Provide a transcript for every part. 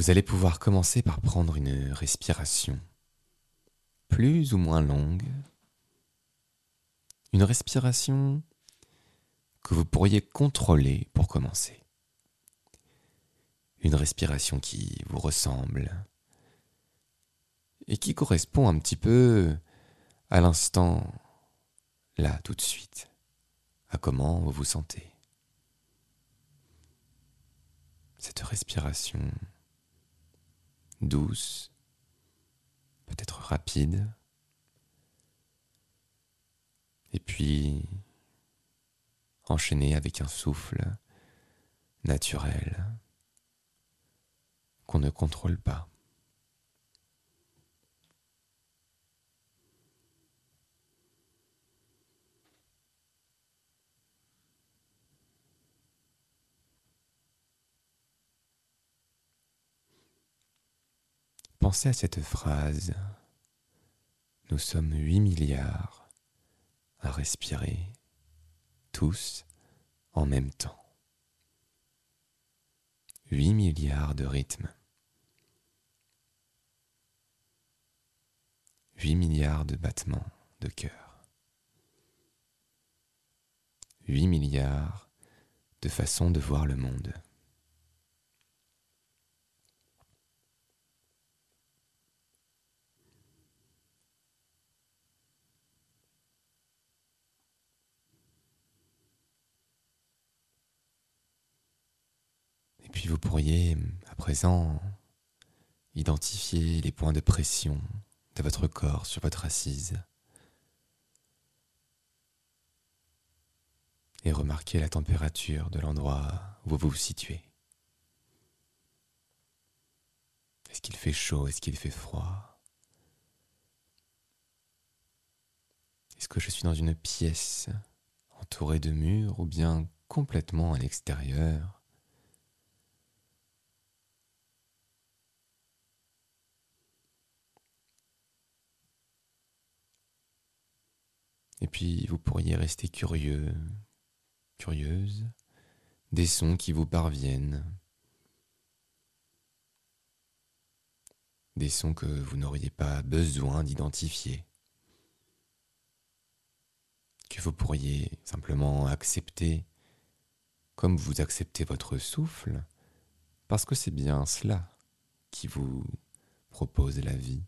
Vous allez pouvoir commencer par prendre une respiration plus ou moins longue. Une respiration que vous pourriez contrôler pour commencer. Une respiration qui vous ressemble et qui correspond un petit peu à l'instant, là, tout de suite, à comment vous vous sentez. Cette respiration douce, peut-être rapide, et puis enchaînée avec un souffle naturel qu'on ne contrôle pas. Pensez à cette phrase. Nous sommes 8 milliards à respirer, tous en même temps. 8 milliards de rythmes. 8 milliards de battements de cœur. 8 milliards de façons de voir le monde. Et puis vous pourriez à présent identifier les points de pression de votre corps sur votre assise et remarquer la température de l'endroit où vous vous situez. Est-ce qu'il fait chaud? Est-ce qu'il fait froid? Est-ce que je suis dans une pièce entourée de murs ou bien complètement à l'extérieur? Et puis vous pourriez rester curieux, curieuse, des sons qui vous parviennent, des sons que vous n'auriez pas besoin d'identifier, que vous pourriez simplement accepter comme vous acceptez votre souffle, parce que c'est bien cela qui vous propose la vie,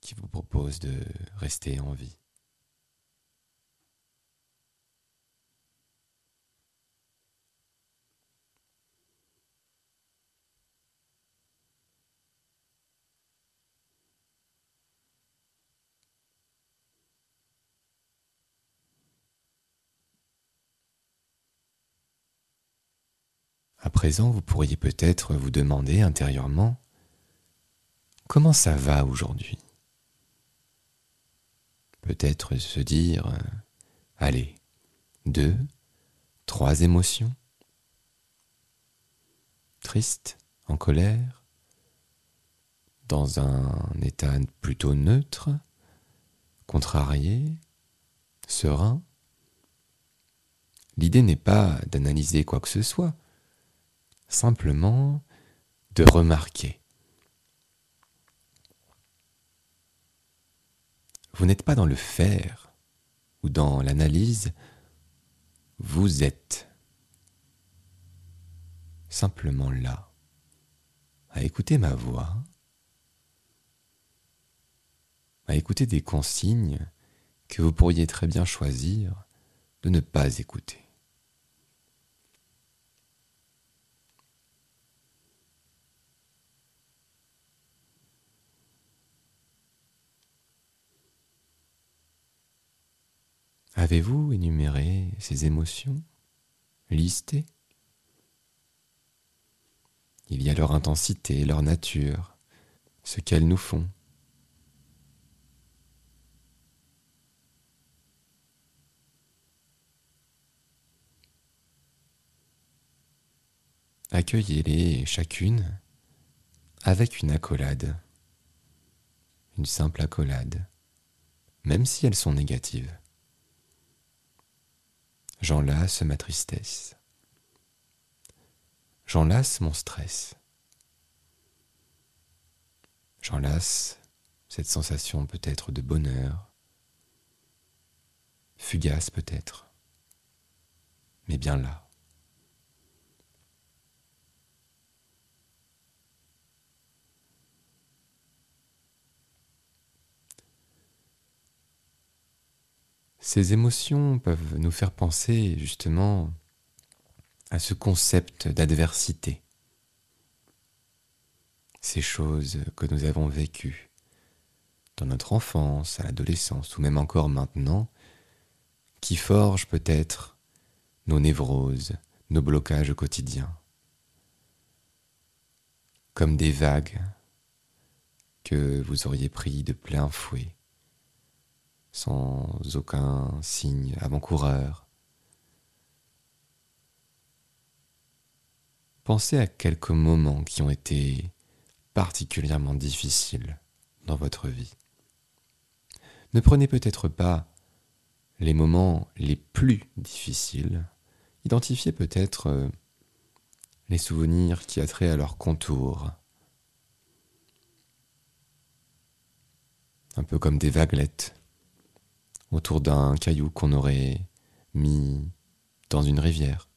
qui vous propose de rester en vie. À présent, vous pourriez peut-être vous demander intérieurement comment ça va aujourd'hui? Peut-être se dire, euh, allez, deux, trois émotions. Triste, en colère, dans un état plutôt neutre, contrarié, serein. L'idée n'est pas d'analyser quoi que ce soit, simplement de remarquer. Vous n'êtes pas dans le faire ou dans l'analyse, vous êtes simplement là, à écouter ma voix, à écouter des consignes que vous pourriez très bien choisir de ne pas écouter. Avez-vous énuméré ces émotions, listées Il y a leur intensité, leur nature, ce qu'elles nous font. Accueillez-les chacune avec une accolade, une simple accolade, même si elles sont négatives. J'enlace ma tristesse. J'enlace mon stress. J'enlace cette sensation peut-être de bonheur, fugace peut-être, mais bien là. Ces émotions peuvent nous faire penser justement à ce concept d'adversité, ces choses que nous avons vécues dans notre enfance, à l'adolescence, ou même encore maintenant, qui forgent peut-être nos névroses, nos blocages quotidiens, comme des vagues que vous auriez pris de plein fouet sans aucun signe avant-coureur. Pensez à quelques moments qui ont été particulièrement difficiles dans votre vie. Ne prenez peut-être pas les moments les plus difficiles, identifiez peut-être euh, les souvenirs qui attrait à leur contour. Un peu comme des vaguelettes autour d'un caillou qu'on aurait mis dans une rivière.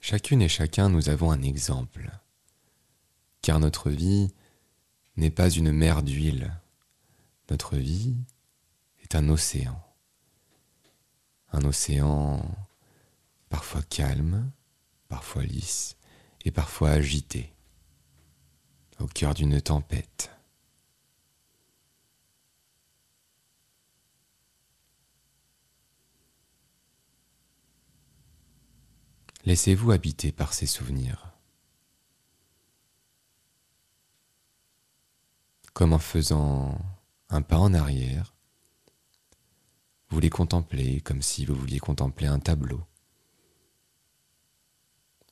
Chacune et chacun nous avons un exemple, car notre vie n'est pas une mer d'huile, notre vie est un océan, un océan parfois calme, parfois lisse et parfois agité, au cœur d'une tempête. Laissez-vous habiter par ces souvenirs. Comme en faisant un pas en arrière, vous les contemplez comme si vous vouliez contempler un tableau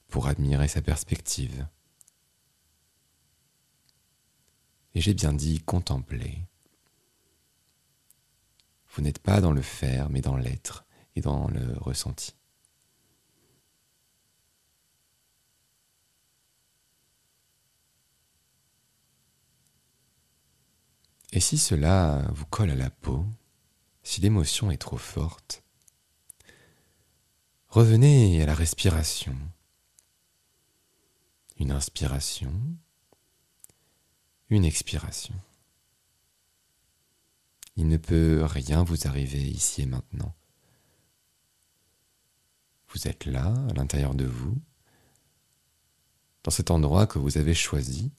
pour admirer sa perspective. Et j'ai bien dit contempler. Vous n'êtes pas dans le faire, mais dans l'être et dans le ressenti. Et si cela vous colle à la peau, si l'émotion est trop forte, revenez à la respiration une inspiration, une expiration. Il ne peut rien vous arriver ici et maintenant. Vous êtes là, à l'intérieur de vous, dans cet endroit que vous avez choisi,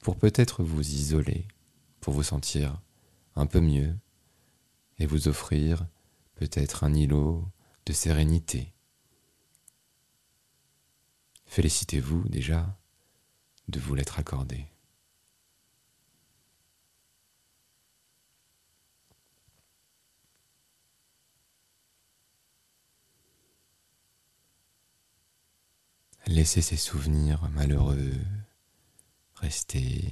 pour peut-être vous isoler, pour vous sentir un peu mieux et vous offrir peut-être un îlot de sérénité, Félicitez-vous déjà de vous l'être accordé. Laissez ces souvenirs malheureux rester,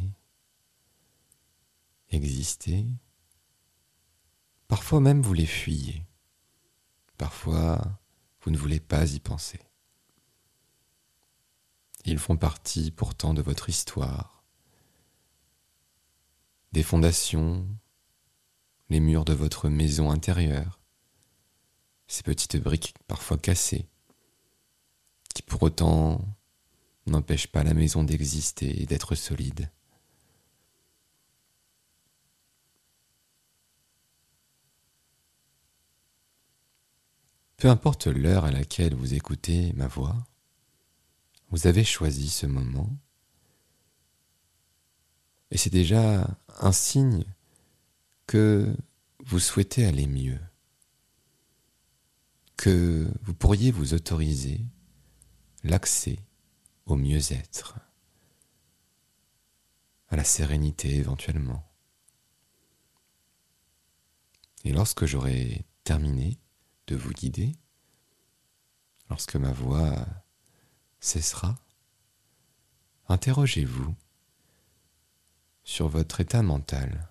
exister. Parfois même vous les fuyez. Parfois vous ne voulez pas y penser. Ils font partie pourtant de votre histoire, des fondations, les murs de votre maison intérieure, ces petites briques parfois cassées, qui pour autant n'empêchent pas la maison d'exister et d'être solide. Peu importe l'heure à laquelle vous écoutez ma voix, vous avez choisi ce moment. Et c'est déjà un signe que vous souhaitez aller mieux, que vous pourriez vous autoriser l'accès au mieux-être, à la sérénité éventuellement. Et lorsque j'aurai terminé de vous guider, lorsque ma voix cessera, interrogez-vous sur votre état mental,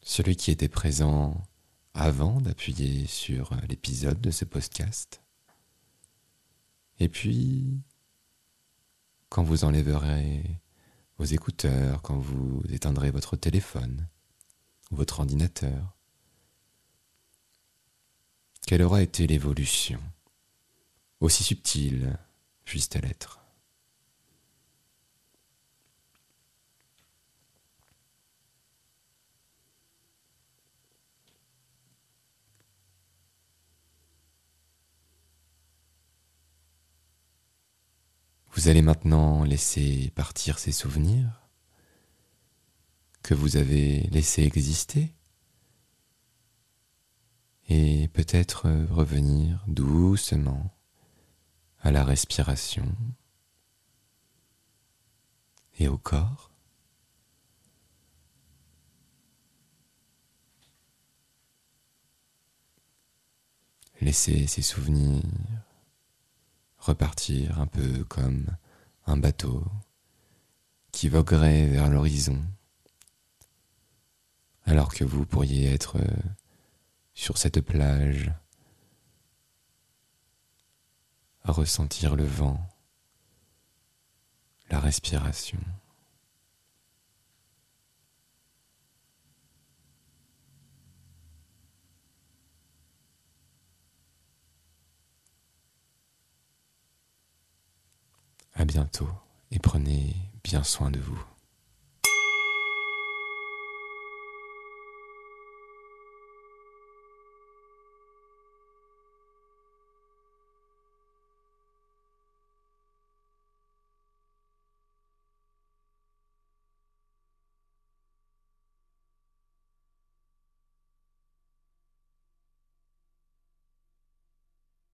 celui qui était présent avant d'appuyer sur l'épisode de ce podcast. Et puis, quand vous enlèverez vos écouteurs, quand vous éteindrez votre téléphone ou votre ordinateur, quelle aura été l'évolution, aussi subtile puisse-t-elle être. Vous allez maintenant laisser partir ces souvenirs que vous avez laissés exister et peut-être revenir doucement à la respiration et au corps. Laissez ces souvenirs repartir un peu comme un bateau qui voguerait vers l'horizon, alors que vous pourriez être sur cette plage ressentir le vent, la respiration. À bientôt et prenez bien soin de vous.